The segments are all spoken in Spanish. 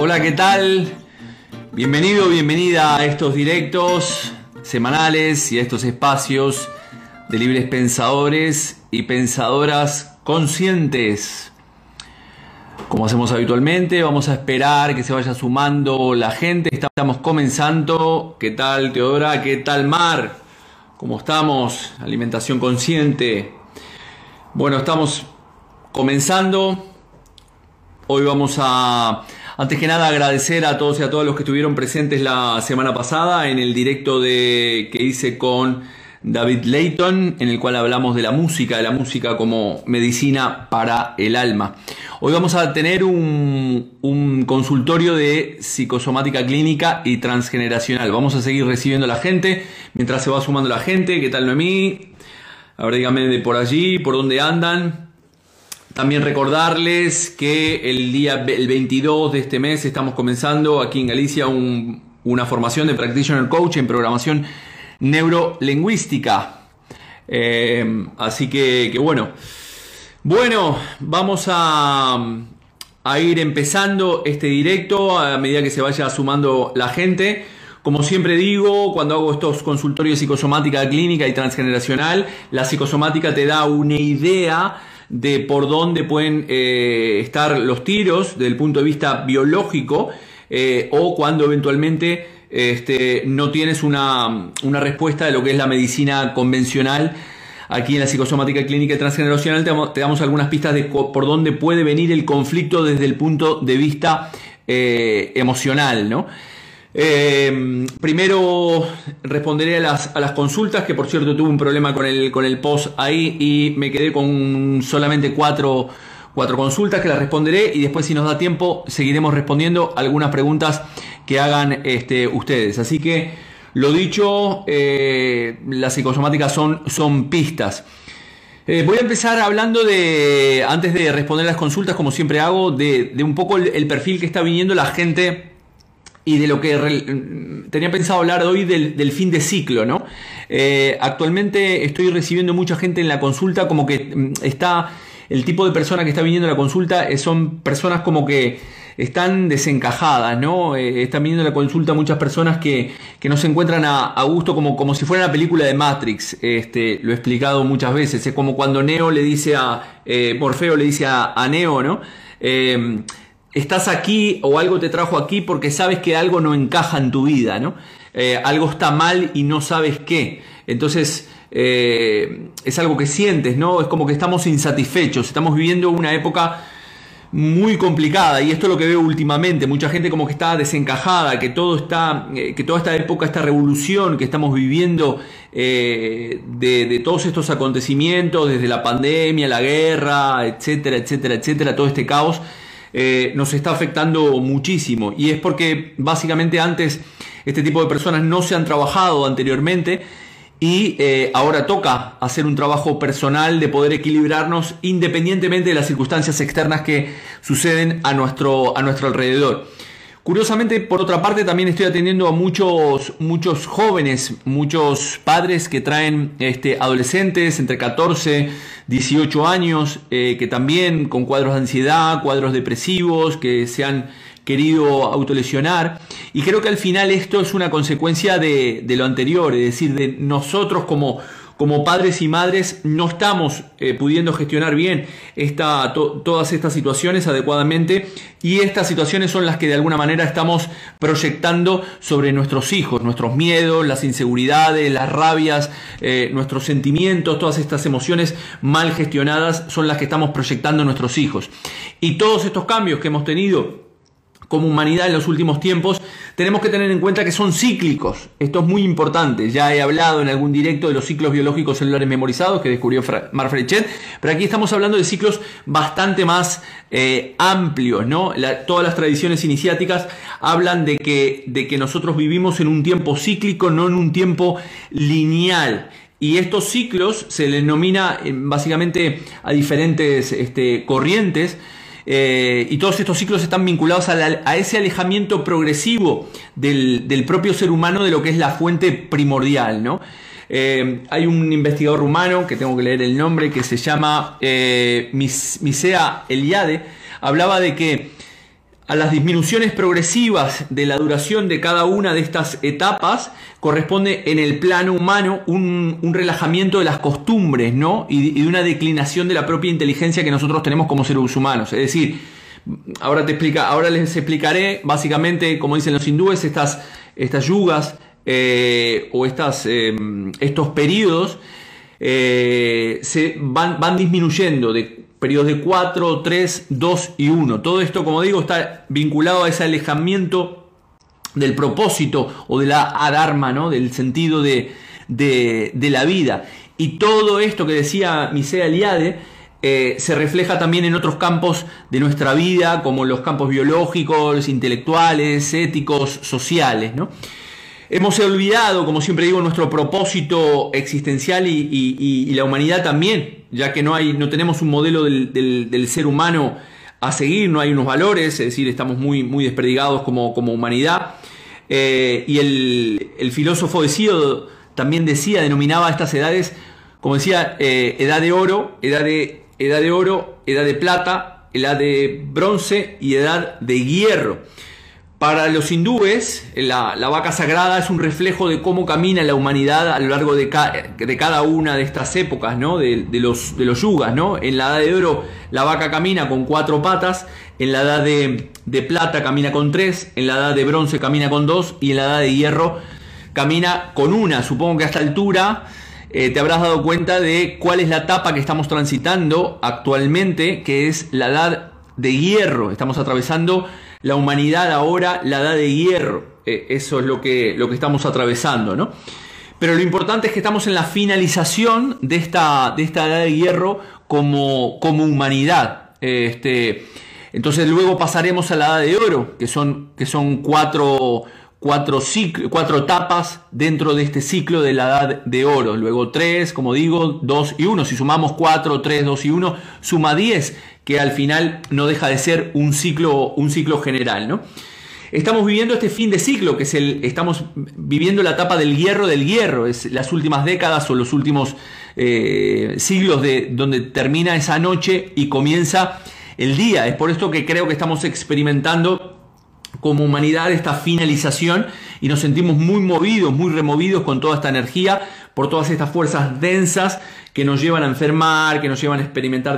Hola, ¿qué tal? Bienvenido, bienvenida a estos directos semanales y a estos espacios de libres pensadores y pensadoras conscientes. Como hacemos habitualmente, vamos a esperar que se vaya sumando la gente. Estamos comenzando. ¿Qué tal, Teodora? ¿Qué tal, Mar? ¿Cómo estamos? Alimentación consciente. Bueno, estamos comenzando. Hoy vamos a, antes que nada, agradecer a todos y a todas los que estuvieron presentes la semana pasada en el directo de, que hice con David Layton, en el cual hablamos de la música, de la música como medicina para el alma. Hoy vamos a tener un, un consultorio de psicosomática clínica y transgeneracional. Vamos a seguir recibiendo a la gente mientras se va sumando la gente. ¿Qué tal, Noemí? A ver, díganme de por allí, por dónde andan. También recordarles que el día el 22 de este mes estamos comenzando aquí en Galicia una formación de Practitioner Coach en programación neurolingüística. Eh, así que, bueno. Bueno, vamos a, a ir empezando este directo a medida que se vaya sumando la gente. Como siempre digo, cuando hago estos consultorios de psicosomática clínica y transgeneracional, la psicosomática te da una idea de por dónde pueden eh, estar los tiros desde el punto de vista biológico eh, o cuando eventualmente este, no tienes una, una, respuesta de lo que es la medicina convencional. Aquí en la psicosomática clínica transgeneracional te damos, algunas pistas de por dónde puede venir el conflicto desde el punto de vista eh, emocional, ¿no? Eh, primero responderé a las, a las, consultas, que por cierto tuve un problema con el, con el post ahí y me quedé con solamente cuatro, cuatro consultas que las responderé y después si nos da tiempo seguiremos respondiendo algunas preguntas que hagan este, ustedes. Así que lo dicho, eh, las psicosomáticas son, son pistas. Eh, voy a empezar hablando de, antes de responder las consultas, como siempre hago, de, un poco el perfil que está viniendo la gente y de lo que tenía pensado hablar hoy del, fin de ciclo, ¿no? Eh, actualmente estoy recibiendo mucha gente en la consulta como que mm, está, el tipo de persona que está viniendo a la consulta eh, son personas como que están desencajadas, ¿no? Eh, están viniendo a la consulta muchas personas que, no se encuentran a, gusto como, como si fuera una película de Matrix, este, lo he explicado muchas veces, es como cuando Neo le dice a, Morfeo le dice a Neo, ¿no? Estás aquí o algo te trajo aquí porque sabes que algo no encaja en tu vida, ¿no? Eh, algo está mal y no sabes qué. Entonces, eh, es algo que sientes, ¿no? Es como que estamos insatisfechos, estamos viviendo una época muy complicada y esto es lo que veo últimamente, mucha gente como que está desencajada, que todo está, eh, que toda esta época, esta revolución que estamos viviendo de, de, todos estos acontecimientos, desde la pandemia, la guerra, etcétera, etcétera, etcétera, todo este caos, eh, nos está afectando muchísimo. Y es porque básicamente antes este tipo de personas no se han trabajado anteriormente y eh, ahora toca hacer un trabajo personal de poder equilibrarnos independientemente de las circunstancias externas que suceden a nuestro, a nuestro alrededor. Curiosamente, por otra parte, también estoy atendiendo a muchos, muchos jóvenes, muchos padres que traen este, adolescentes entre 14, 18 años, eh, que también con cuadros de ansiedad, cuadros depresivos, que se han querido autolesionar. Y creo que al final esto es una consecuencia de, de lo anterior, es decir, de nosotros como como padres y madres no estamos eh, pudiendo gestionar bien todas estas situaciones adecuadamente y estas situaciones son las que de alguna manera estamos proyectando sobre nuestros hijos, nuestros miedos, las inseguridades, las rabias, eh, nuestros sentimientos, todas estas emociones mal gestionadas son las que estamos proyectando en nuestros hijos. Y todos estos cambios que hemos tenido como humanidad en los últimos tiempos, tenemos que tener en cuenta que son cíclicos. Esto es muy importante. Ya he hablado en algún directo de los ciclos biológicos celulares memorizados que descubrió Marfred Chet, pero aquí estamos hablando de ciclos bastante más eh, amplios. ¿no? todas las tradiciones iniciáticas hablan de que, de que nosotros vivimos en un tiempo cíclico, no en un tiempo lineal. Y estos ciclos se denomina eh, básicamente a diferentes este, corrientes eh, y todos estos ciclos están vinculados a, ese alejamiento progresivo del, propio ser humano de lo que es la fuente primordial, ¿no? Eh, hay un investigador rumano, que tengo que leer el nombre, que se llama eh, Misea Eliade, hablaba de que a las disminuciones progresivas de la duración de cada una de estas etapas corresponde en el plano humano un, relajamiento de las costumbres, ¿no? Y, de una declinación de la propia inteligencia que nosotros tenemos como seres humanos. Es decir, ahora te explica, ahora les explicaré básicamente, como dicen los hindúes, estas, estas yugas eh, o estas, eh, estos periodos eh, se van, van disminuyendo periodos de 4, 3, 2 y 1. Todo esto, como digo, está vinculado a ese alejamiento del propósito o de la adharma, ¿no? del sentido de, la vida. Y todo esto que decía Misea Eliade eh, se refleja también en otros campos de nuestra vida, como los campos biológicos, intelectuales, éticos, sociales. ¿no? Hemos olvidado, como siempre digo, nuestro propósito existencial y, la humanidad también, ya que no, hay, no tenemos un modelo del, ser humano a seguir, no hay unos valores, es decir, estamos muy, muy desperdigados como, humanidad. Eh, y el, filósofo de también decía, denominaba estas edades, como decía, eh, edad de oro, edad de, edad de oro, edad de plata, edad de bronce y edad de hierro. Para los hindúes, la, vaca sagrada es un reflejo de cómo camina la humanidad a lo largo de, de cada una de estas épocas, ¿no? De, los, de los yugas. ¿no? En la edad de oro, la vaca camina con cuatro patas, en la edad de, plata camina con tres, en la edad de bronce camina con dos y en la edad de hierro camina con una. Supongo que a esta altura eh, te habrás dado cuenta de cuál es la etapa que estamos transitando actualmente, que es la edad de hierro. Estamos atravesando la humanidad ahora, la edad de hierro. Eh, eso es lo que, lo que estamos atravesando, ¿no? Pero lo importante es que estamos en la finalización de esta, de esta edad de hierro como, como humanidad. Este, entonces luego pasaremos a la edad de oro, que son, que son cuatro, cuatro, cuatro etapas dentro de este ciclo de la edad de oro. Luego tres, como digo, dos y uno. Si sumamos cuatro, tres, dos y uno, suma diez que al final no deja de ser un ciclo, un ciclo general, ¿no? Estamos viviendo este fin de ciclo, que es el, estamos viviendo la etapa del hierro del hierro, es las últimas décadas o los últimos eh, siglos de donde termina esa noche y comienza el día. Es por esto que creo que estamos experimentando como humanidad esta finalización y nos sentimos muy movidos, muy removidos con toda esta energía por todas estas fuerzas densas que nos llevan a enfermar, que nos llevan a experimentar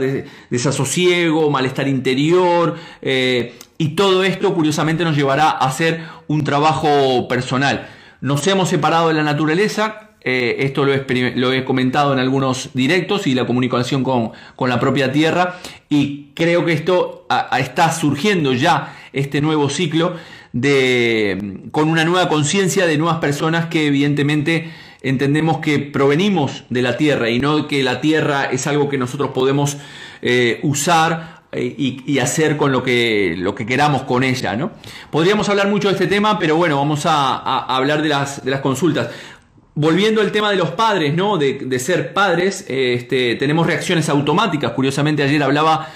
desasosiego, malestar interior, eh, y todo esto curiosamente nos llevará a hacer un trabajo personal. Nos hemos separado de la naturaleza, eh, esto lo he, comentado en algunos directos y la comunicación con, la propia tierra, y creo que esto está surgiendo ya, este nuevo ciclo, de, con una nueva conciencia de nuevas personas que evidentemente entendemos que provenimos de la tierra y no que la tierra es algo que nosotros podemos eh, usar eh, y, hacer con lo que, lo que queramos con ella. ¿no? Podríamos hablar mucho de este tema, pero bueno, vamos a, hablar de las, de las consultas. Volviendo al tema de los padres, ¿no? De, ser padres, este, tenemos reacciones automáticas. Curiosamente ayer hablaba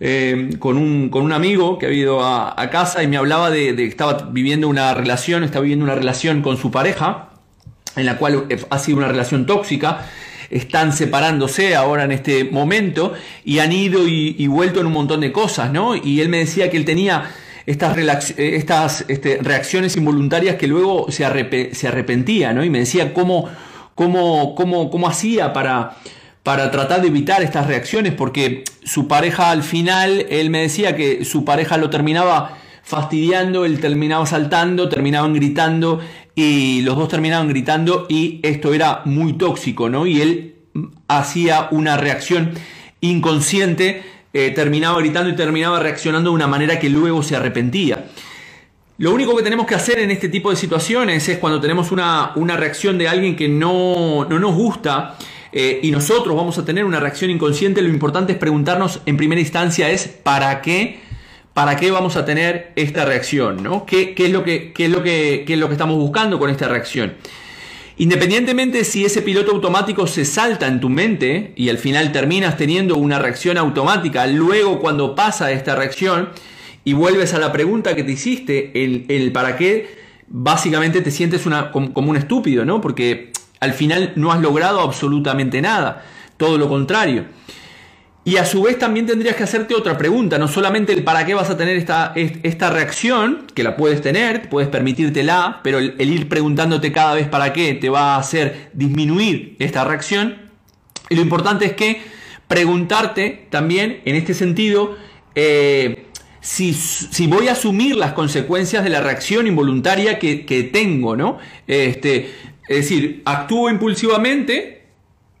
eh, con, un, con, un, amigo que ha ido a, casa y me hablaba de, que estaba viviendo una relación, estaba viviendo una relación con su pareja en la cual ha sido una relación tóxica, están separándose ahora en este momento y han ido y, vuelto en un montón de cosas, ¿no? Y él me decía que él tenía estas, estas este, reacciones involuntarias que luego se, arrepentía, ¿no? Y me decía cómo, cómo, cómo, cómo hacía para, para tratar de evitar estas reacciones, porque su pareja al final, él me decía que su pareja lo terminaba fastidiando, él terminaba saltando, terminaban gritando y los dos terminaban gritando y esto era muy tóxico, ¿no? Y él hacía una reacción inconsciente, eh, terminaba gritando y terminaba reaccionando de una manera que luego se arrepentía. Lo único que tenemos que hacer en este tipo de situaciones es cuando tenemos una, una reacción de alguien que no, no nos gusta eh, y nosotros vamos a tener una reacción inconsciente, lo importante es preguntarnos en primera instancia es ¿para qué ¿para qué vamos a tener esta reacción? ¿no? ¿Qué, es lo que, es lo que, es lo que estamos buscando con esta reacción? Independientemente si ese piloto automático se salta en tu mente y al final terminas teniendo una reacción automática, luego cuando pasa esta reacción y vuelves a la pregunta que te hiciste, el, para qué, básicamente te sientes una, como, como un estúpido, ¿no? Porque al final no has logrado absolutamente nada, todo lo contrario. Y a su vez también tendrías que hacerte otra pregunta, no solamente el para qué vas a tener esta, esta reacción, que la puedes tener, puedes permitírtela, pero el, ir preguntándote cada vez para qué te va a hacer disminuir esta reacción. Y lo importante es que preguntarte también en este sentido eh, si, si, voy a asumir las consecuencias de la reacción involuntaria que, que tengo, ¿no? Este, es decir, actúo impulsivamente,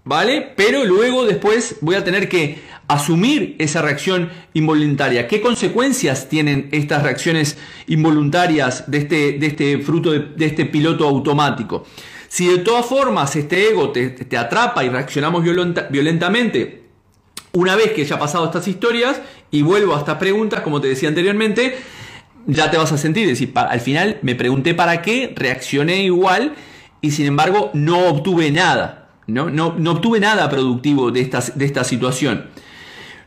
¿vale? Pero luego después voy a tener que asumir esa reacción involuntaria. ¿Qué consecuencias tienen estas reacciones involuntarias de este, de este fruto de, este piloto automático? Si de todas formas este ego te, atrapa y reaccionamos violentamente, una vez que ya pasado estas historias y vuelvo a estas preguntas, como te decía anteriormente, ya te vas a sentir, decir, al final me pregunté para qué, reaccioné igual y sin embargo no obtuve nada, no, no, no obtuve nada productivo de esta, de esta situación.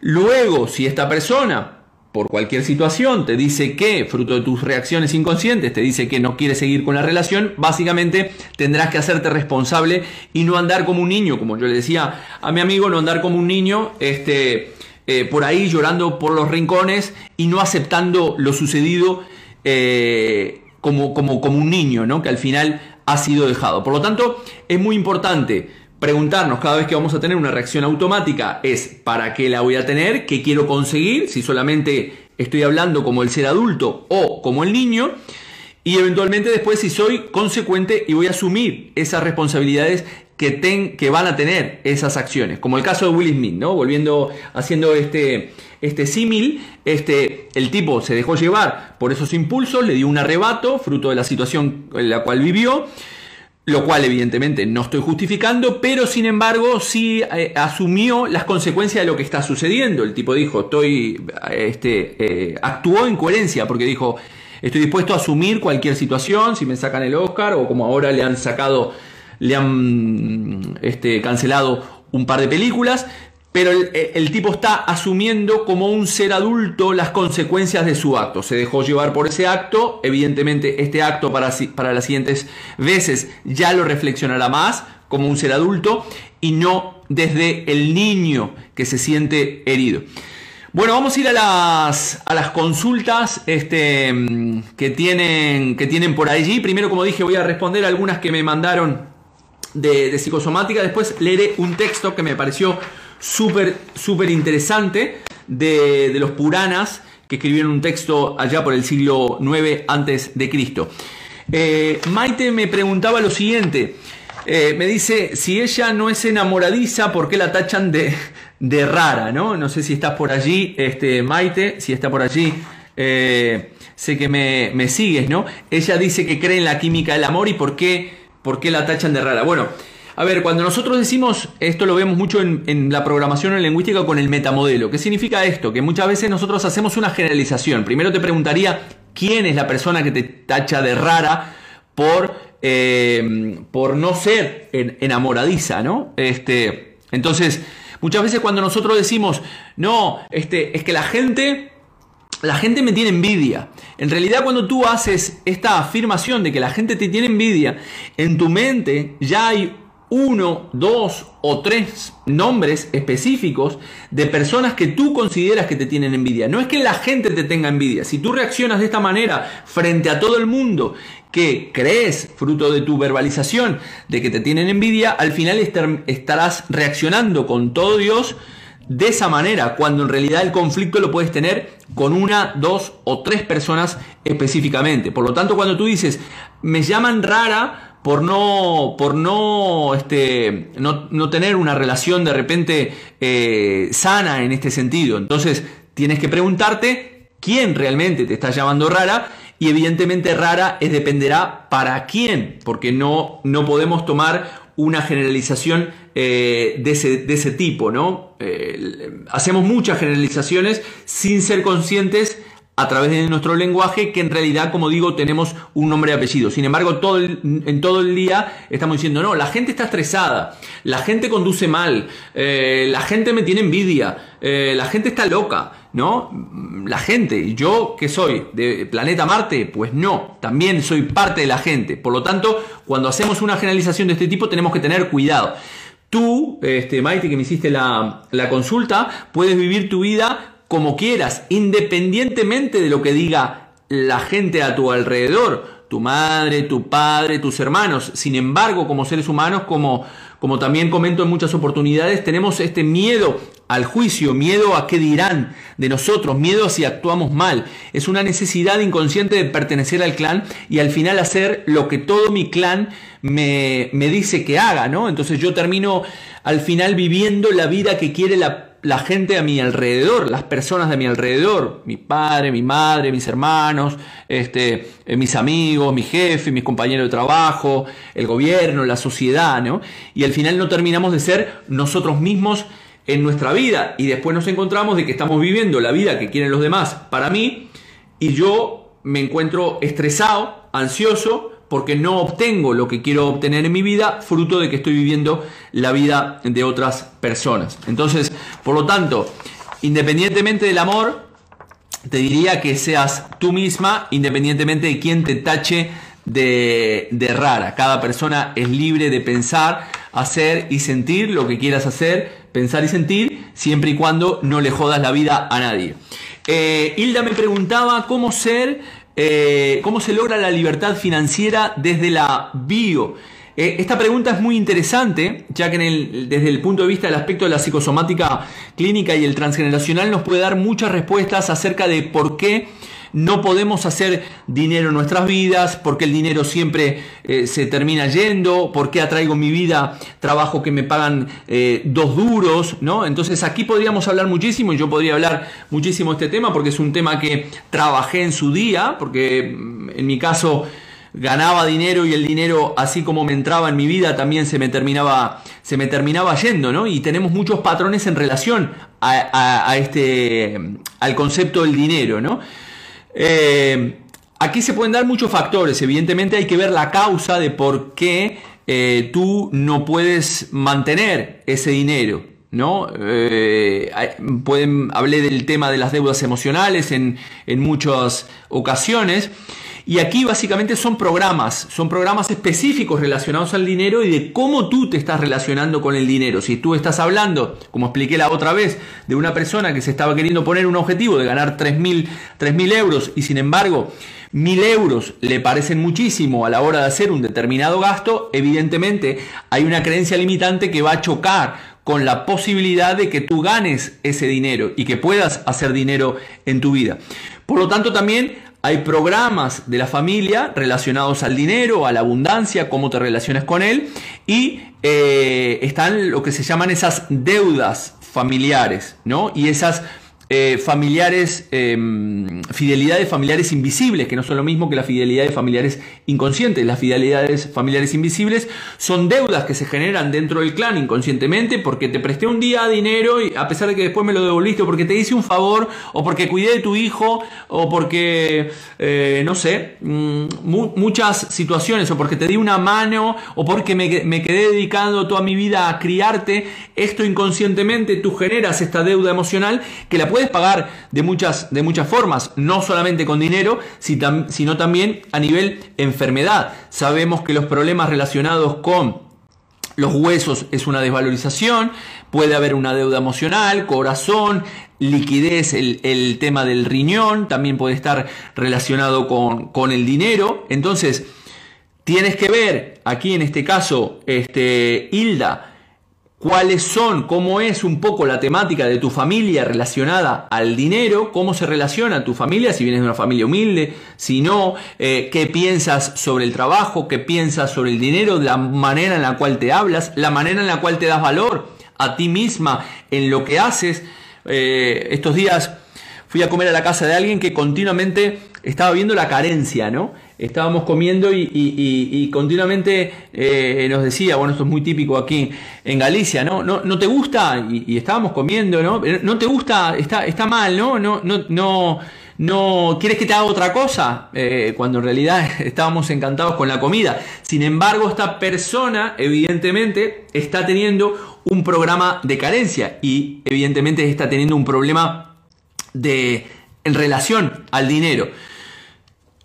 Luego, si esta persona, por cualquier situación, te dice que, fruto de tus reacciones inconscientes, te dice que no quiere seguir con la relación, básicamente tendrás que hacerte responsable y no andar como un niño, como yo le decía a mi amigo, no andar como un niño, este, eh, por ahí llorando por los rincones y no aceptando lo sucedido eh, como, como, como un niño, ¿no? que al final ha sido dejado. Por lo tanto, es muy importante preguntarnos cada vez que vamos a tener una reacción automática es ¿para qué la voy a tener? ¿Qué quiero conseguir? Si solamente estoy hablando como el ser adulto o como el niño. Y eventualmente después si soy consecuente y voy a asumir esas responsabilidades que, ten, que van a tener esas acciones. Como el caso de Will Smith, ¿no? Volviendo, haciendo este, este símil, este, el tipo se dejó llevar por esos impulsos, le dio un arrebato, fruto de la situación en la cual vivió lo cual evidentemente no estoy justificando, pero sin embargo sí eh, asumió las consecuencias de lo que está sucediendo. El tipo dijo, estoy, este, eh, actuó en coherencia porque dijo, estoy dispuesto a asumir cualquier situación, si me sacan el Oscar o como ahora le han sacado, le han este, cancelado un par de películas, pero el, tipo está asumiendo como un ser adulto las consecuencias de su acto. Se dejó llevar por ese acto, evidentemente este acto para, para las siguientes veces ya lo reflexionará más como un ser adulto y no desde el niño que se siente herido. Bueno, vamos a ir a las, a las consultas este, que, tienen, que tienen por allí. Primero, como dije, voy a responder algunas que me mandaron de, de psicosomática. Después leeré un texto que me pareció súper, interesante de, los Puranas que escribieron un texto allá por el siglo 9 antes de Cristo. Eh, Maite me preguntaba lo siguiente, eh, me dice, si ella no es enamoradiza, ¿por qué la tachan de, de rara? ¿no? no sé si estás por allí, este, Maite, si está por allí, eh, sé que me, me, sigues, ¿no? Ella dice que cree en la química del amor y por qué, por qué la tachan de rara. Bueno, a ver, cuando nosotros decimos, esto lo vemos mucho en, la programación en lingüística con el metamodelo. ¿Qué significa esto? Que muchas veces nosotros hacemos una generalización. Primero te preguntaría quién es la persona que te tacha de rara por, eh, por no ser enamoradiza, ¿no? Este, entonces, muchas veces cuando nosotros decimos, no, este, es que la gente la gente me tiene envidia. En realidad cuando tú haces esta afirmación de que la gente te tiene envidia, en tu mente ya hay uno, dos o tres nombres específicos de personas que tú consideras que te tienen envidia. No es que la gente te tenga envidia. Si tú reaccionas de esta manera frente a todo el mundo que crees, fruto de tu verbalización, de que te tienen envidia, al final estarás reaccionando con todo Dios de esa manera, cuando en realidad el conflicto lo puedes tener con una, dos o tres personas específicamente. Por lo tanto, cuando tú dices, me llaman rara, por no, por no, este, no, tener una relación de repente eh, sana en este sentido. Entonces tienes que preguntarte quién realmente te está llamando rara y evidentemente rara es dependerá para quién, porque no, no podemos tomar una generalización eh, de, ese, tipo, ¿no? Eh, hacemos muchas generalizaciones sin ser conscientes a través de nuestro lenguaje que en realidad, como digo, tenemos un nombre y apellido. Sin embargo, todo en todo el día estamos diciendo, no, la gente está estresada, la gente conduce mal, eh, la gente me tiene envidia, la gente está loca, ¿no? La gente, yo que soy de planeta Marte, pues no, también soy parte de la gente. Por lo tanto, cuando hacemos una generalización de este tipo tenemos que tener cuidado. tú, este, Maite, que me hiciste la, la consulta, puedes vivir tu vida como quieras, independientemente de lo que diga la gente a tu alrededor, tu madre, tu padre, tus hermanos. Sin embargo, como seres humanos, como, como también comento en muchas oportunidades, tenemos este miedo al juicio, miedo a qué dirán de nosotros, miedo a si actuamos mal. Es una necesidad inconsciente de pertenecer al clan y al final hacer lo que todo mi clan me, me dice que haga, ¿no? Entonces yo termino al final viviendo la vida que quiere la la gente a mi alrededor, las personas de mi alrededor, mi padre, mi madre, mis hermanos, este, eh, mis amigos, mi jefe, mis compañeros de trabajo, el gobierno, la sociedad, ¿no? Y al final no terminamos de ser nosotros mismos en nuestra vida y después nos encontramos de que estamos viviendo la vida que quieren los demás para mí y yo me encuentro estresado, ansioso, porque no obtengo lo que quiero obtener en mi vida, fruto de que estoy viviendo la vida de otras personas. Entonces, por lo tanto, independientemente del amor, te diría que seas tú misma, independientemente de quién te tache de, de, rara. Cada persona es libre de pensar, hacer y sentir lo que quieras hacer, pensar y sentir, siempre y cuando no le jodas la vida a nadie. Eh, Hilda me preguntaba cómo ser eh, ¿Cómo se logra la libertad financiera desde la bio? Eh, esta pregunta es muy interesante, ya que desde el punto de vista del aspecto de la psicosomática clínica y el transgeneracional nos puede dar muchas respuestas acerca de por qué no podemos hacer dinero en nuestras vidas, porque el dinero siempre eh, se termina yendo, porque atraigo en mi vida trabajo que me pagan eh, dos duros, ¿no? Entonces aquí podríamos hablar muchísimo, y yo podría hablar muchísimo de este tema, porque es un tema que trabajé en su día, porque mm, en mi caso ganaba dinero y el dinero así como me entraba en mi vida también se me terminaba se me terminaba yendo no y tenemos muchos patrones en relación a, a este al concepto del dinero no eh, aquí se pueden dar muchos factores. Evidentemente hay que ver la causa de por qué eh, tú no puedes mantener ese dinero. ¿no? Eh, pueden, hablé del tema de las deudas emocionales en, en muchas ocasiones. Y aquí básicamente son programas, son programas específicos relacionados al dinero y de cómo tú te estás relacionando con el dinero. Si tú estás hablando, como expliqué la otra vez, de una persona que se estaba queriendo poner un objetivo de ganar 3.000 euros y sin embargo 1.000 euros le parecen muchísimo a la hora de hacer un determinado gasto, evidentemente hay una creencia limitante que va a chocar con la posibilidad de que tú ganes ese dinero y que puedas hacer dinero en tu vida. Por lo tanto, también hay programas de la familia relacionados al dinero, a la abundancia, cómo te relacionas con él. Y eh, están lo que se llaman esas deudas familiares, ¿no? Y esas eh, familiares, em, fidelidades familiares invisibles, que no son lo mismo que las fidelidades familiares inconscientes. Las fidelidades familiares invisibles son deudas que se generan dentro del clan inconscientemente porque te presté un día dinero y a pesar de que después me lo devolviste, o porque te hice un favor, o porque cuidé de tu hijo, o porque, eh, no sé, mm, muchas situaciones, o porque te di una mano, o porque me, me quedé dedicando toda mi vida a criarte. Esto inconscientemente tú generas esta deuda emocional que la puedes pagar de muchas, de muchas formas, no solamente con dinero, sino también a nivel enfermedad. Sabemos que los problemas relacionados con los huesos es una desvalorización, puede haber una deuda emocional, corazón, liquidez, el, tema del riñón, también puede estar relacionado con, con, el dinero. Entonces, tienes que ver, aquí en este caso, este, Hilda, cuáles son, cómo es un poco la temática de tu familia relacionada al dinero, cómo se relaciona tu familia, si vienes de una familia humilde, si no, eh, qué piensas sobre el trabajo, qué piensas sobre el dinero, la manera en la cual te hablas, la manera en la cual te das valor a ti misma en lo que haces. Eh, estos días fui a comer a la casa de alguien que continuamente estaba viendo la carencia, ¿no? Estábamos comiendo y, continuamente eh, nos decía, bueno, esto es muy típico aquí en Galicia, ¿no? ¿No, no te gusta? Y, estábamos comiendo, ¿no? ¿No te gusta? Está, está mal, ¿no? No, no, no, no, ¿quieres que te haga otra cosa? Eh, cuando en realidad estábamos encantados con la comida. Sin embargo, esta persona, evidentemente, está teniendo un programa de carencia y evidentemente está teniendo un problema de, en relación al dinero.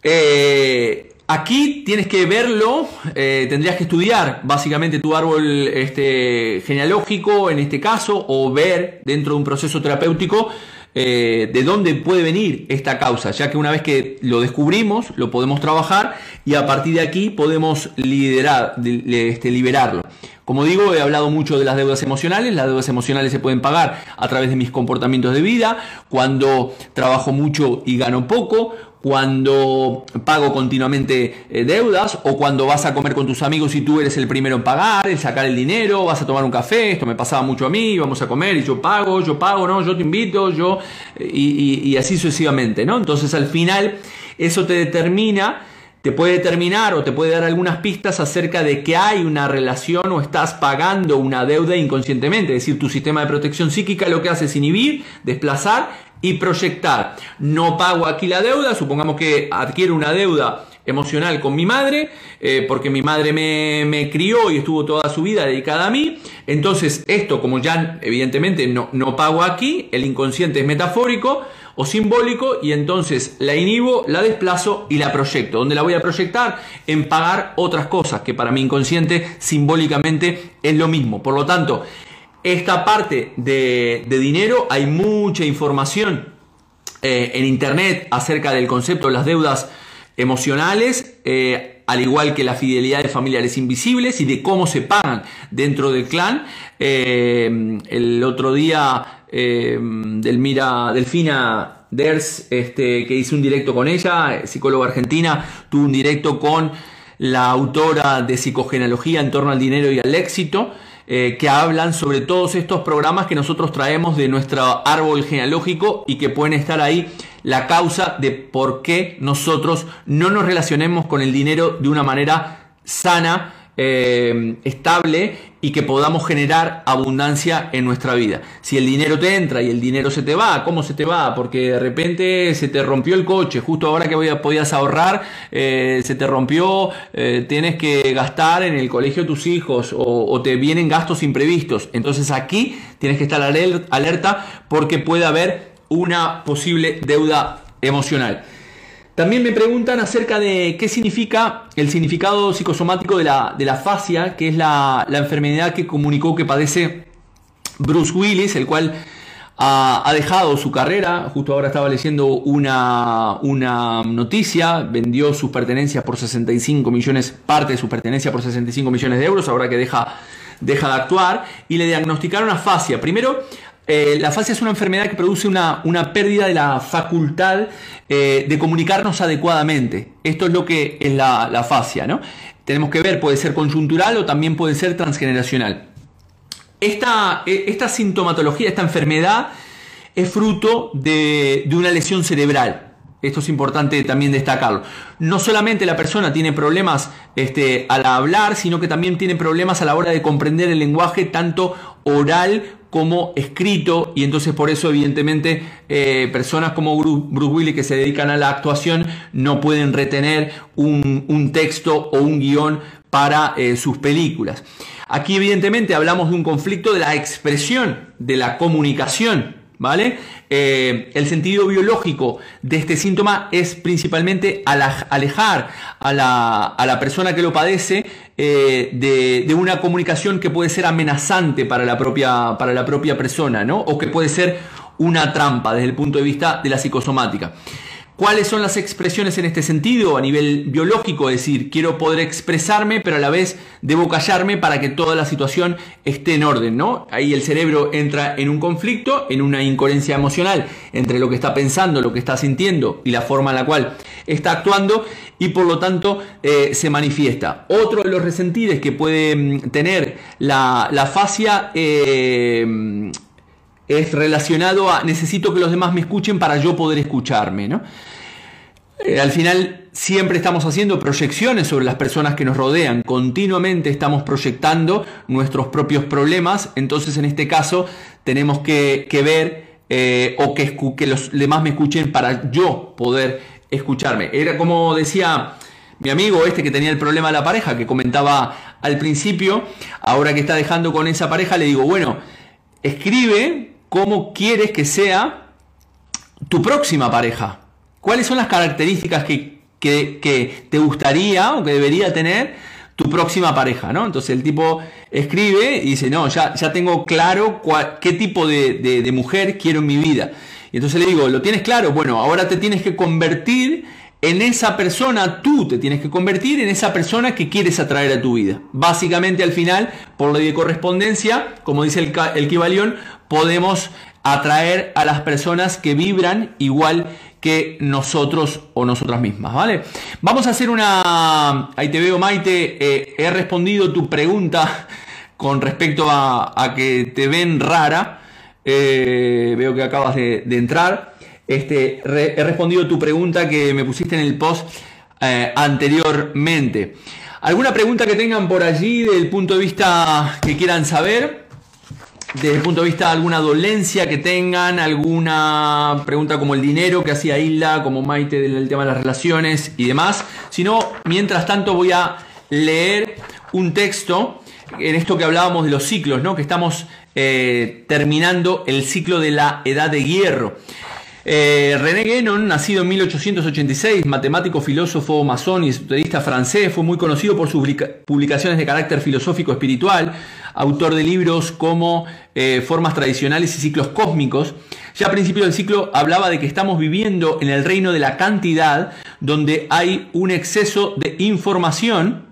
Eh, Aquí tienes que verlo, eh, tendrías que estudiar básicamente tu árbol este, genealógico en este caso o ver dentro de un proceso terapéutico eh, de dónde puede venir esta causa, ya que una vez que lo descubrimos, lo podemos trabajar y a partir de aquí podemos liderar, este, liberarlo. Como digo, he hablado mucho de las deudas emocionales. Las deudas emocionales se pueden pagar a través de mis comportamientos de vida, cuando trabajo mucho y gano poco, cuando pago continuamente eh, deudas o cuando vas a comer con tus amigos y tú eres el primero en pagar, en sacar el dinero, vas a tomar un café, esto me pasaba mucho a mí, vamos a comer y yo pago, yo pago, no, yo te invito, yo eh, y, así sucesivamente, ¿no? Entonces al final eso te determina te puede determinar o te puede dar algunas pistas acerca de que hay una relación o estás pagando una deuda inconscientemente. Es decir, tu sistema de protección psíquica lo que hace es inhibir, desplazar y proyectar. No pago aquí la deuda, supongamos que adquiero una deuda emocional con mi madre, eh, porque mi madre me, me, crió y estuvo toda su vida dedicada a mí. Entonces, esto, como ya evidentemente no, no pago aquí, el inconsciente es metafórico o simbólico y entonces la inhibo, la desplazo y la proyecto. ¿Dónde la voy a proyectar? En pagar otras cosas, que para mi inconsciente simbólicamente es lo mismo. Por lo tanto, esta parte de, dinero hay mucha información eh, en internet acerca del concepto de las deudas emocionales, eh, al igual que la fidelidad de familiares invisibles y de cómo se pagan dentro del clan. Eh, el otro día Delmira, Delfina Ders, este, que hice un directo con ella, psicóloga argentina, tuvo un directo con la autora de psicogenealogía en torno al dinero y al éxito. Eh, que hablan sobre todos estos programas que nosotros traemos de nuestro árbol genealógico y que pueden estar ahí la causa de por qué nosotros no nos relacionemos con el dinero de una manera sana eh, estable y que podamos generar abundancia en nuestra vida. Si el dinero te entra y el dinero se te va, ¿cómo se te va? Porque de repente se te rompió el coche, justo ahora que podías ahorrar, eh, se te rompió, eh, tienes que gastar en el colegio de tus hijos o, te vienen gastos imprevistos. Entonces aquí tienes que estar alerta porque puede haber una posible deuda emocional. También me preguntan acerca de qué significa el significado psicosomático de la, de la fascia, que es la, enfermedad que comunicó que padece Bruce Willis, el cual ha, dejado su carrera. Justo ahora estaba leyendo una, una, noticia, vendió sus pertenencias por 65 millones, parte de sus pertenencias por 65 millones de euros, ahora que deja, deja de actuar, y le diagnosticaron fascia. Primero, eh, la fascia es una enfermedad que produce una, pérdida de la facultad eh, de comunicarnos adecuadamente. Esto es lo que es la, fascia, ¿no? Tenemos que ver, puede ser conjuntural o también puede ser transgeneracional. Esta, e, esta sintomatología, esta enfermedad, es fruto de, una lesión cerebral. Esto es importante también destacarlo. No solamente la persona tiene problemas este, al hablar, sino que también tiene problemas a la hora de comprender el lenguaje tanto oral como escrito y entonces por eso evidentemente eh, personas como Bruce Willis que se dedican a la actuación no pueden retener un, texto o un guion para eh, sus películas. Aquí evidentemente hablamos de un conflicto de la expresión, de la comunicación, ¿vale? Eh, el sentido biológico de este síntoma es principalmente alejar a la, persona que lo padece eh, de, una comunicación que puede ser amenazante para la propia, para la propia persona, ¿no? O que puede ser una trampa desde el punto de vista de la psicosomática. ¿Cuáles son las expresiones en este sentido a nivel biológico? Es decir, quiero poder expresarme, pero a la vez debo callarme para que toda la situación esté en orden, ¿no? Ahí el cerebro entra en un conflicto, en una incoherencia emocional entre lo que está pensando, lo que está sintiendo y la forma en la cual está actuando y por lo tanto eh, se manifiesta. Otro de los resentides que puede mm, tener la, la fascia eh, es relacionado a necesito que los demás me escuchen para yo poder escucharme, ¿no? Eh, al final siempre estamos haciendo proyecciones sobre las personas que nos rodean, continuamente estamos proyectando nuestros propios problemas, entonces en este caso tenemos que, ver eh, o que, que los demás me escuchen para yo poder escucharme. Era como decía mi amigo este que tenía el problema de la pareja, que comentaba al principio, ahora que está dejando con esa pareja, le digo, bueno, escribe cómo quieres que sea tu próxima pareja. ¿Cuáles son las características que que, que te gustaría o que debería tener tu próxima pareja, ¿no? Entonces el tipo escribe y dice, no, ya, ya tengo claro qué tipo de, de, mujer quiero en mi vida. Y entonces le digo, ¿lo tienes claro? Bueno, ahora te tienes que convertir en esa persona, tú te tienes que convertir en esa persona que quieres atraer a tu vida. Básicamente al final, por ley de correspondencia, como dice el, el Kibalión, podemos atraer a las personas que vibran igual que nosotros o nosotras mismas, ¿vale? Vamos a hacer una... Ahí te veo, Maite, eh, he respondido tu pregunta con respecto a, que te ven rara. Eh, veo que acabas de, entrar. Este, he respondido tu pregunta que me pusiste en el post eh, anteriormente. ¿Alguna pregunta que tengan por allí del punto de vista que quieran saber? desde el punto de vista de alguna dolencia que tengan, alguna pregunta como el dinero que hacía Isla, como Maite del tema de las relaciones y demás. Si no, mientras tanto voy a leer un texto en esto que hablábamos de los ciclos, ¿no? que estamos eh, terminando el ciclo de la edad de hierro. Eh, René Guénon, nacido en 1886, matemático, filósofo, masón y estudiista francés, fue muy conocido por sus publicaciones de carácter filosófico espiritual, autor de libros como eh, Formas tradicionales y ciclos cósmicos. Ya a principios del ciclo hablaba de que estamos viviendo en el reino de la cantidad, donde hay un exceso de información,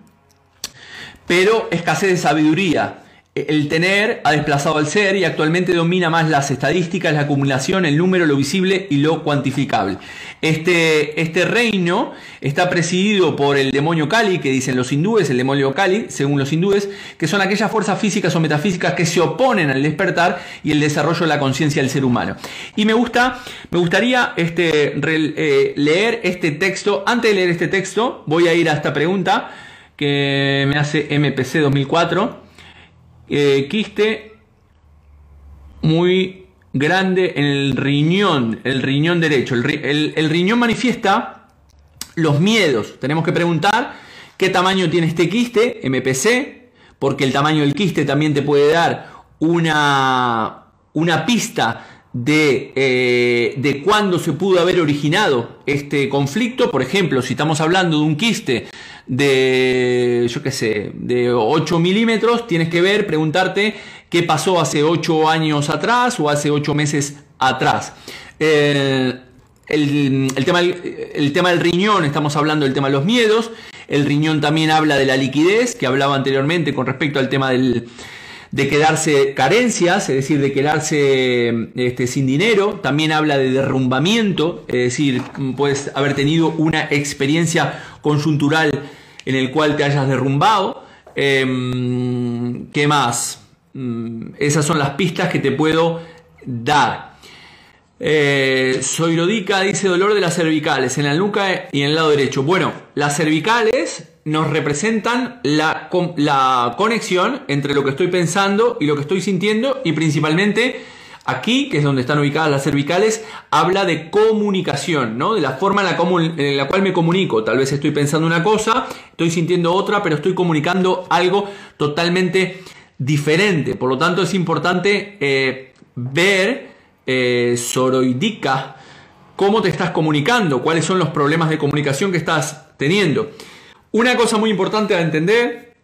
pero escasez de sabiduría. El tener ha desplazado al ser y actualmente domina más las estadísticas, la acumulación, el número, lo visible y lo cuantificable. Este, este reino está presidido por el demonio Kali, que dicen los hindúes, el demonio Kali, según los hindúes, que son aquellas fuerzas físicas o metafísicas que se oponen al despertar y el desarrollo de la conciencia del ser humano. Y me gusta, me gustaría este, eh, leer este texto. Antes de leer este texto, voy a ir a esta pregunta que me hace MPC 2004 eh, quiste muy grande en el riñón, el riñón derecho. El, riñón manifiesta los miedos. Tenemos que preguntar qué tamaño tiene este quiste, MPC, porque el tamaño del quiste también te puede dar una, una pista de, eh, de cuándo se pudo haber originado este conflicto. Por ejemplo, si estamos hablando de un quiste de, yo qué sé, de 8 milímetros, tienes que ver, preguntarte qué pasó hace 8 años atrás o hace 8 meses atrás. Eh, el, tema, el tema del riñón, estamos hablando del tema de los miedos. El riñón también habla de la liquidez, que hablaba anteriormente con respecto al tema del, de quedarse carencias, es decir, de quedarse este, sin dinero. También habla de derrumbamiento, es decir, puedes haber tenido una experiencia conjuntural en el cual te hayas derrumbado. Em, ¿Qué más? Mm, esas son las pistas que te puedo dar. Eh, Soirodica dice dolor de las cervicales en la nuca y en el lado derecho. Bueno, las cervicales nos representan la, la conexión entre lo que estoy pensando y lo que estoy sintiendo y principalmente Aquí, que es donde están ubicadas las cervicales, habla de comunicación, ¿no? De la forma en la, cual me comunico. Tal vez estoy pensando una cosa, estoy sintiendo otra, pero estoy comunicando algo totalmente diferente. Por lo tanto, es importante eh, ver, eh, soroidica, cómo te estás comunicando, cuáles son los problemas de comunicación que estás teniendo. Una cosa muy importante a entender,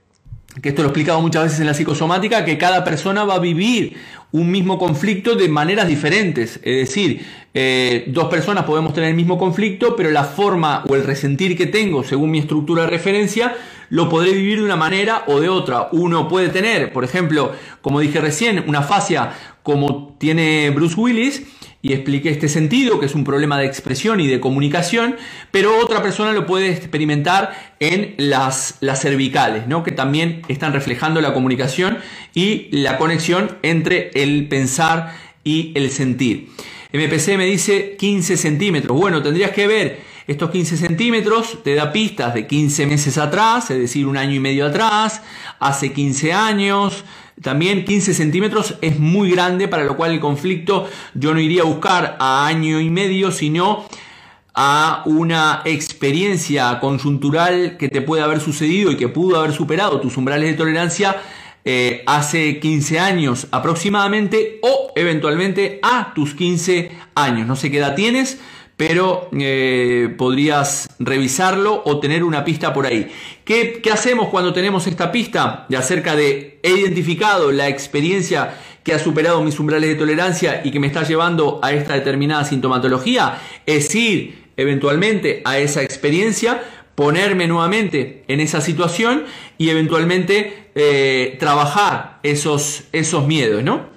que esto lo he explicado muchas veces en la psicosomática, que cada persona va a vivir un mismo conflicto de maneras diferentes. Es decir, eh, dos personas podemos tener el mismo conflicto, pero la forma o el resentir que tengo según mi estructura de referencia lo podré vivir de una manera o de otra. Uno puede tener, por ejemplo, como dije recién, una fascia como tiene Bruce Willis y expliqué este sentido, que es un problema de expresión y de comunicación, pero otra persona lo puede experimentar en las, cervicales, ¿no? que también están reflejando la comunicación y la conexión entre el pensar y el sentir. MPC me dice 15 centímetros. Bueno, tendrías que ver estos 15 centímetros, te da pistas de 15 meses atrás, es decir, un año y medio atrás, hace 15 años, también 15 centímetros es muy grande, para lo cual el conflicto yo no iría a buscar a año y medio, sino a una experiencia conjuntural que te puede haber sucedido y que pudo haber superado tus umbrales de tolerancia eh, hace 15 años aproximadamente o eventualmente a tus 15 años. No sé qué edad tienes, pero eh, podrías revisarlo o tener una pista por ahí. ¿Qué, ¿Qué hacemos cuando tenemos esta pista de acerca de he identificado la experiencia que ha superado mis umbrales de tolerancia y que me está llevando a esta determinada sintomatología? Es ir eventualmente a esa experiencia, ponerme nuevamente en esa situación y eventualmente eh, trabajar esos, esos miedos, ¿no?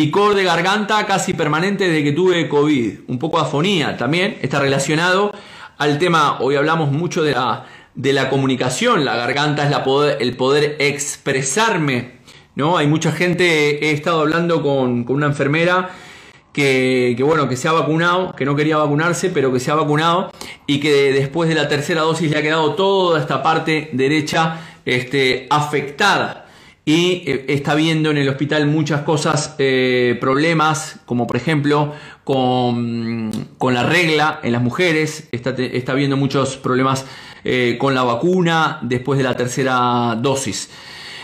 Picor de garganta casi permanente desde que tuve COVID. Un poco de afonía también está relacionado al tema, hoy hablamos mucho de la, de la comunicación, la garganta es el poder expresarme, ¿no? Hay mucha gente, he estado hablando con, con una enfermera que, bueno, que se ha vacunado, que no quería vacunarse, pero que se ha vacunado y que después de la tercera dosis le ha quedado toda esta parte derecha este, afectada y eh, está viendo en el hospital muchas cosas, eh, problemas, como por ejemplo con, la regla en las mujeres, está, está viendo muchos problemas eh, con la vacuna después de la tercera dosis.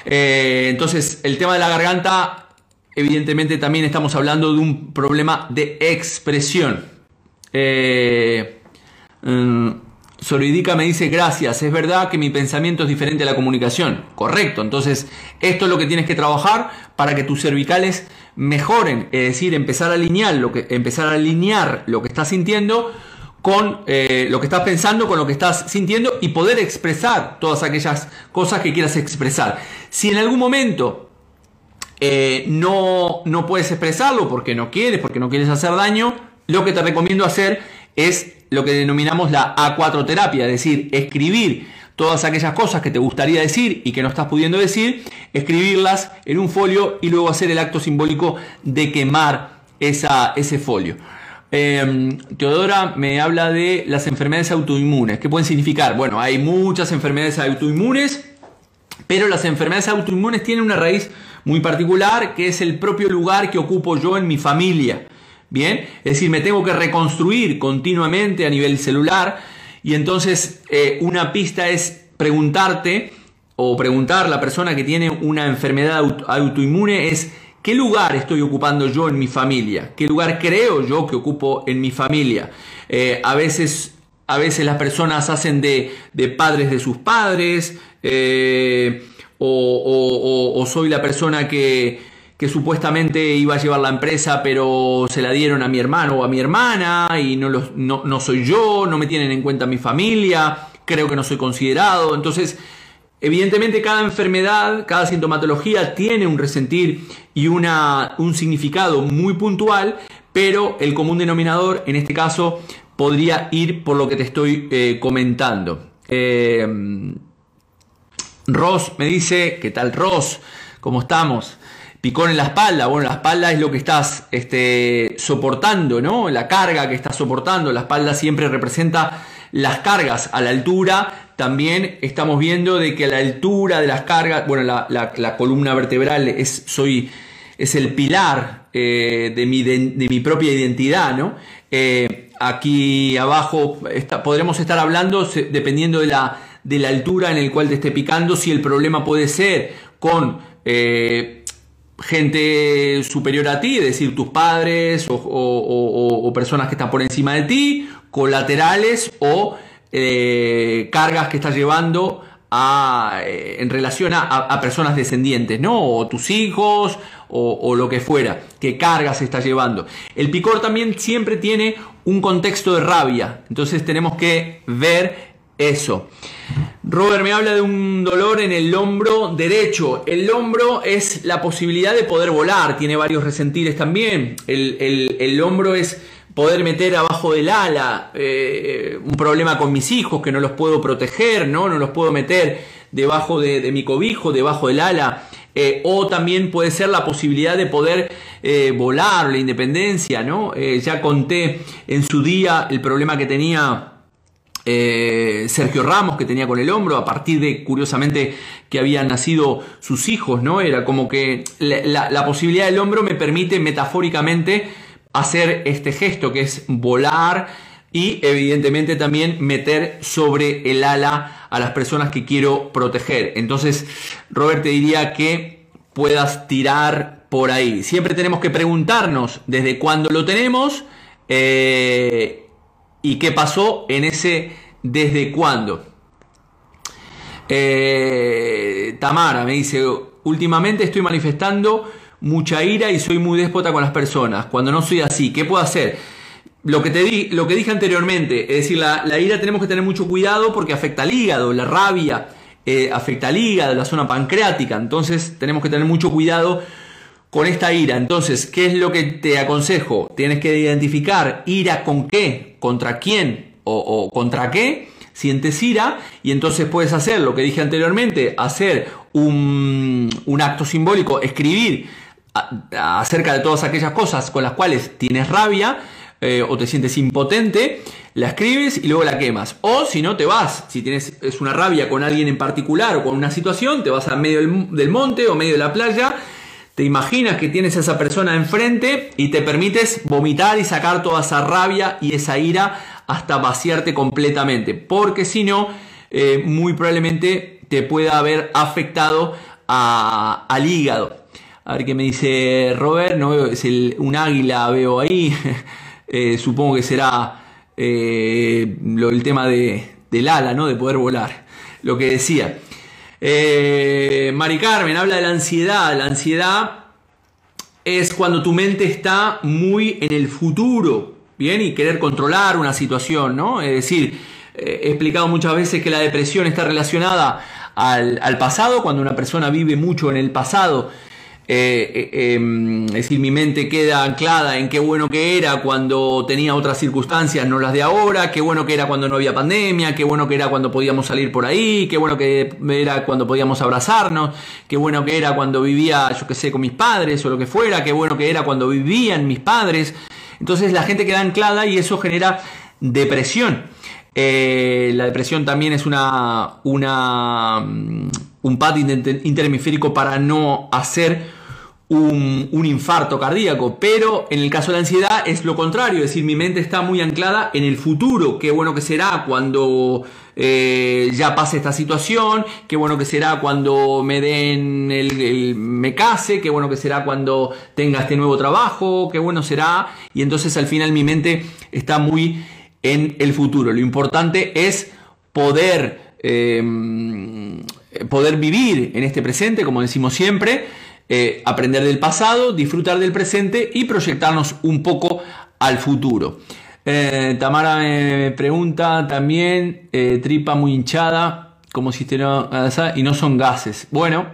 entonces, el tema de la garganta evidentemente también estamos hablando de un problema de expresión. Eh, mm, me dice, gracias, es verdad que mi pensamiento es diferente a la comunicación. Correcto, entonces esto es lo que tienes que trabajar para que tus cervicales mejoren, es decir, empezar a alinear lo que, empezar a alinear lo que estás sintiendo con eh, lo que estás pensando, con lo que estás sintiendo y poder expresar todas aquellas cosas que quieras expresar. Si en algún momento eh, no, no puedes expresarlo porque no quieres, porque no quieres hacer daño, lo que te recomiendo hacer es lo que denominamos la A4 terapia, es decir, escribir todas aquellas cosas que te gustaría decir y que no estás pudiendo decir, escribirlas en un folio y luego hacer el acto simbólico de quemar esa, ese folio. Em, Teodora me habla de las enfermedades autoinmunes. ¿Qué pueden significar? Bueno, hay muchas enfermedades autoinmunes, pero las enfermedades autoinmunes tienen una raíz muy particular, que es el propio lugar que ocupo yo en mi familia. Bien, es decir, me tengo que reconstruir continuamente a nivel celular y entonces eh, una pista es preguntarte o preguntar a la persona que tiene una enfermedad autoinmune es ¿qué lugar estoy ocupando yo en mi familia? ¿Qué lugar creo yo que ocupo en mi familia? Eh, a veces a veces las personas hacen de, padres de sus padres, eh, o, soy la persona que, supuestamente iba a llevar la empresa, pero se la dieron a mi hermano o a mi hermana y no, no, soy yo, no me tienen en cuenta mi familia, creo que no soy considerado. Entonces, evidentemente cada enfermedad, cada sintomatología tiene un resentir y una, un significado muy puntual, pero el común denominador en este caso podría ir por lo que te estoy eh, comentando. Eh, Ross me dice, ¿qué tal Ross? ¿Cómo estamos? Picón en la espalda. Bueno, la espalda es lo que estás este, soportando, ¿no? La carga que estás soportando. La espalda siempre representa las cargas a la altura. También estamos viendo de que a la altura de las cargas, bueno, la, columna vertebral es, soy, es el pilar eh, de, mi, de, mi, propia identidad, ¿no? Eh, aquí abajo podremos estar hablando, dependiendo de la de la altura en el cual te esté picando, si el problema puede ser con eh, gente superior a ti, es decir, tus padres o, personas que están por encima de ti, colaterales o eh, cargas que estás llevando a, eh, en relación a, personas descendientes, ¿no? O tus hijos o, lo que fuera, qué cargas estás llevando. El picor también siempre tiene un contexto de rabia, entonces tenemos que ver eso. Robert me habla de un dolor en el hombro derecho. El hombro es la posibilidad de poder volar, tiene varios resentires también. El, hombro es poder meter abajo del ala, eh, un problema con mis hijos que no los puedo proteger, no, no los puedo meter debajo de, mi cobijo, debajo del ala. Eh, o también puede ser la posibilidad de poder eh, volar, la independencia, ¿no? ya conté en su día el problema que tenía eh, Sergio Ramos que tenía con el hombro, a partir de, curiosamente, que habían nacido sus hijos, ¿no? Era como que la, posibilidad del hombro me permite metafóricamente hacer este gesto que es volar y evidentemente también meter sobre el ala a las personas que quiero proteger. Entonces, Robert te diría que puedas tirar por ahí. Siempre tenemos que preguntarnos desde cuándo lo tenemos Eh, ¿Y qué pasó en ese desde cuándo? Eh, Tamara me dice, últimamente estoy manifestando mucha ira y soy muy déspota con las personas. Cuando no soy así, ¿qué puedo hacer? Lo que, te di, lo que dije anteriormente, es decir, la, ira tenemos que tener mucho cuidado porque afecta al hígado, la rabia eh, afecta al hígado, la zona pancreática, entonces tenemos que tener mucho cuidado con esta ira. Entonces, ¿qué es lo que te aconsejo? Tienes que identificar ira con qué, contra quién o, contra qué. Sientes ira y entonces puedes hacer lo que dije anteriormente, hacer un, un acto simbólico, escribir acerca de todas aquellas cosas con las cuales tienes rabia eh, o te sientes impotente, la escribes y luego la quemas. O si no, te vas. Si tienes es una rabia con alguien en particular o con una situación, te vas a medio del, monte o medio de la playa, te imaginas que tienes a esa persona enfrente y te permites vomitar y sacar toda esa rabia y esa ira hasta vaciarte completamente. Porque si no, eh, muy probablemente te pueda haber afectado al hígado. A ver qué me dice Robert, no veo, es un águila, veo ahí. Eh, supongo que será eh, el tema de, del ala, ¿no? de poder volar. Lo que decía. Eh, Mari Carmen habla de la ansiedad. La ansiedad es cuando tu mente está muy en el futuro, ¿bien? Y querer controlar una situación, ¿no? Es decir, he explicado muchas veces que la depresión está relacionada al, al pasado, cuando una persona vive mucho en el pasado eh, eh, em, es decir, mi mente queda anclada en qué bueno que era cuando tenía otras circunstancias, no las de ahora, qué bueno que era cuando no había pandemia, qué bueno que era cuando podíamos salir por ahí, qué bueno que era cuando podíamos abrazarnos, qué bueno que era cuando vivía, yo qué sé, con mis padres o lo que fuera, qué bueno que era cuando vivían mis padres. Entonces la gente queda anclada y eso genera depresión. Eh, la depresión también es una, una, mm, un pad interhemisférico para no hacer un, infarto cardíaco, pero en el caso de la ansiedad es lo contrario, es decir, mi mente está muy anclada en el futuro, qué bueno que será cuando eh, ya pase esta situación, qué bueno que será cuando me den el, me case, qué bueno que será cuando tenga este nuevo trabajo, qué bueno será, y entonces al final mi mente está muy en el futuro. Lo importante es poder, eh, poder vivir en este presente, como decimos siempre, eh, aprender del pasado, disfrutar del presente y proyectarnos un poco al futuro. Eh, Tamara me pregunta también, eh, tripa muy hinchada, como si y no son gases. Bueno,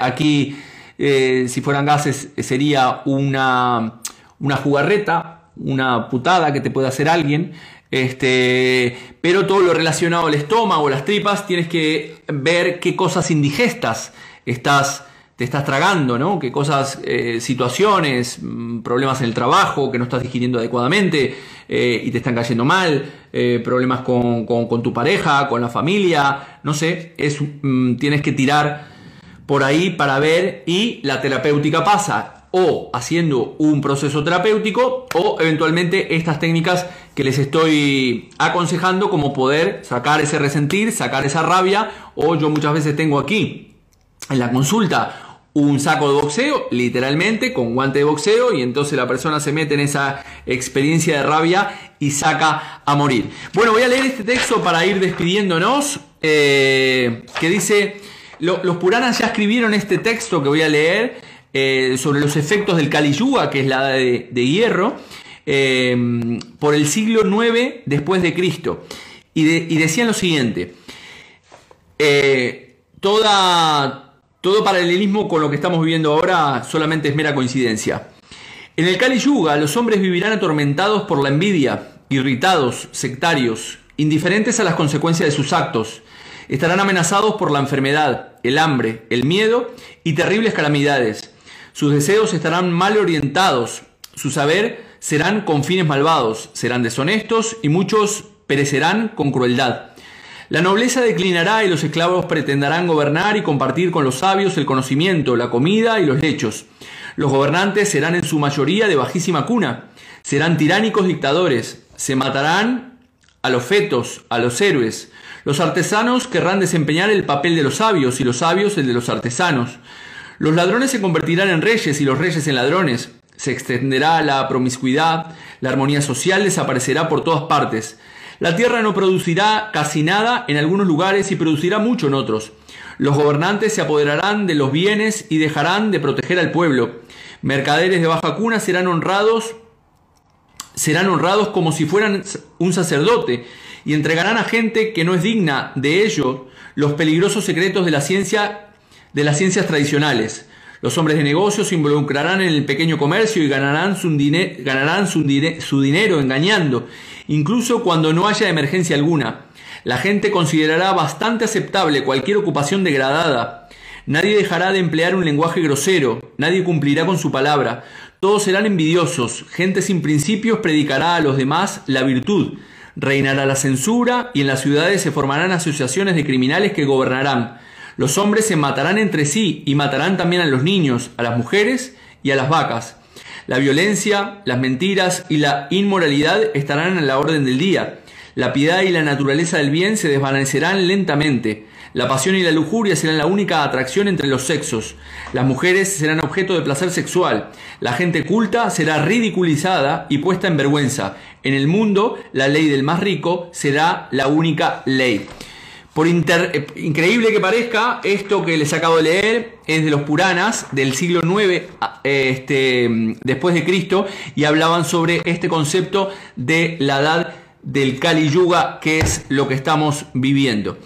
aquí si fueran gases sería una, una jugarreta, una putada que te puede hacer alguien. Este, pero todo lo relacionado al estómago, las tripas, tienes que ver qué cosas indigestas estás te estás tragando, ¿no? Qué cosas, eh, situaciones, mm, problemas en el trabajo que no estás digiriendo adecuadamente eh, y te están cayendo mal, eh, problemas con, tu pareja, con la familia, no sé, es, mm, tienes que tirar por ahí para ver y la terapéutica pasa o haciendo un proceso terapéutico o eventualmente estas técnicas que les estoy aconsejando como poder sacar ese resentir, sacar esa rabia o yo muchas veces tengo aquí en la consulta un saco de boxeo, literalmente, con guante de boxeo, y entonces la persona se mete en esa experiencia de rabia y saca a morir. Bueno, voy a leer este texto para ir despidiéndonos, eh, que dice, los Puranas ya escribieron este texto que voy a leer eh, sobre los efectos del Kali Yuga, que es la de, hierro, eh, por el siglo IX después de Cristo. Y decían lo siguiente, toda todo paralelismo con lo que estamos viviendo ahora solamente es mera coincidencia. En el Kali Yuga, los hombres vivirán atormentados por la envidia, irritados, sectarios, indiferentes a las consecuencias de sus actos. Estarán amenazados por la enfermedad, el hambre, el miedo y terribles calamidades. Sus deseos estarán mal orientados, su saber serán con fines malvados, serán deshonestos y muchos perecerán con crueldad. La nobleza declinará y los esclavos pretenderán gobernar y compartir con los sabios el conocimiento, la comida y los lechos. Los gobernantes serán en su mayoría de bajísima cuna, serán tiránicos dictadores, se matarán a los fetos, a los héroes. Los artesanos querrán desempeñar el papel de los sabios y los sabios el de los artesanos. Los ladrones se convertirán en reyes y los reyes en ladrones. se extenderá la promiscuidad, la armonía social desaparecerá por todas partes. La tierra no producirá casi nada en algunos lugares y producirá mucho en otros. Los gobernantes se apoderarán de los bienes y dejarán de proteger al pueblo. Mercaderes de baja cuna serán honrados serán honrados como si fueran un sacerdote y entregarán a gente que no es digna de ello los peligrosos secretos de la ciencia de las ciencias tradicionales. Los hombres de negocios se involucrarán en el pequeño comercio y ganarán, su, su dinero engañando, incluso cuando no haya emergencia alguna. La gente considerará bastante aceptable cualquier ocupación degradada. Nadie dejará de emplear un lenguaje grosero, nadie cumplirá con su palabra. Todos serán envidiosos, gente sin principios predicará a los demás la virtud. Reinará la censura y en las ciudades se formarán asociaciones de criminales que gobernarán. Los hombres se matarán entre sí y matarán también a los niños, a las mujeres y a las vacas. La violencia, las mentiras y la inmoralidad estarán en la orden del día. La piedad y la naturaleza del bien se desvanecerán lentamente. La pasión y la lujuria serán la única atracción entre los sexos. Las mujeres serán objeto de placer sexual. La gente culta será ridiculizada y puesta en vergüenza. En el mundo, la ley del más rico será la única ley. Por eh, increíble que parezca, esto que les acabo de leer es de los Puranas del siglo IX este, después de Cristo y hablaban sobre este concepto de la edad del Kali Yuga, que es lo que estamos viviendo.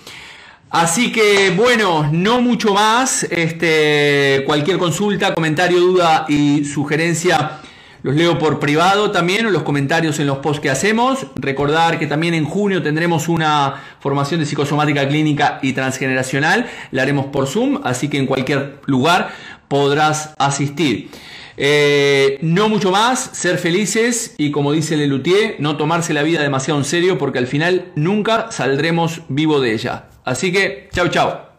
Así que bueno, no mucho más. Este, cualquier consulta, comentario, duda y sugerencia los leo por privado también los comentarios en los posts que hacemos. Recordar que también en junio tendremos una formación de psicosomática clínica y transgeneracional. La haremos por Zoom, así que en cualquier lugar podrás asistir. Eh, no mucho más, ser felices y como dice Lelutier, no tomarse la vida demasiado en serio porque al final nunca saldremos vivo de ella. Así que, chao, chao.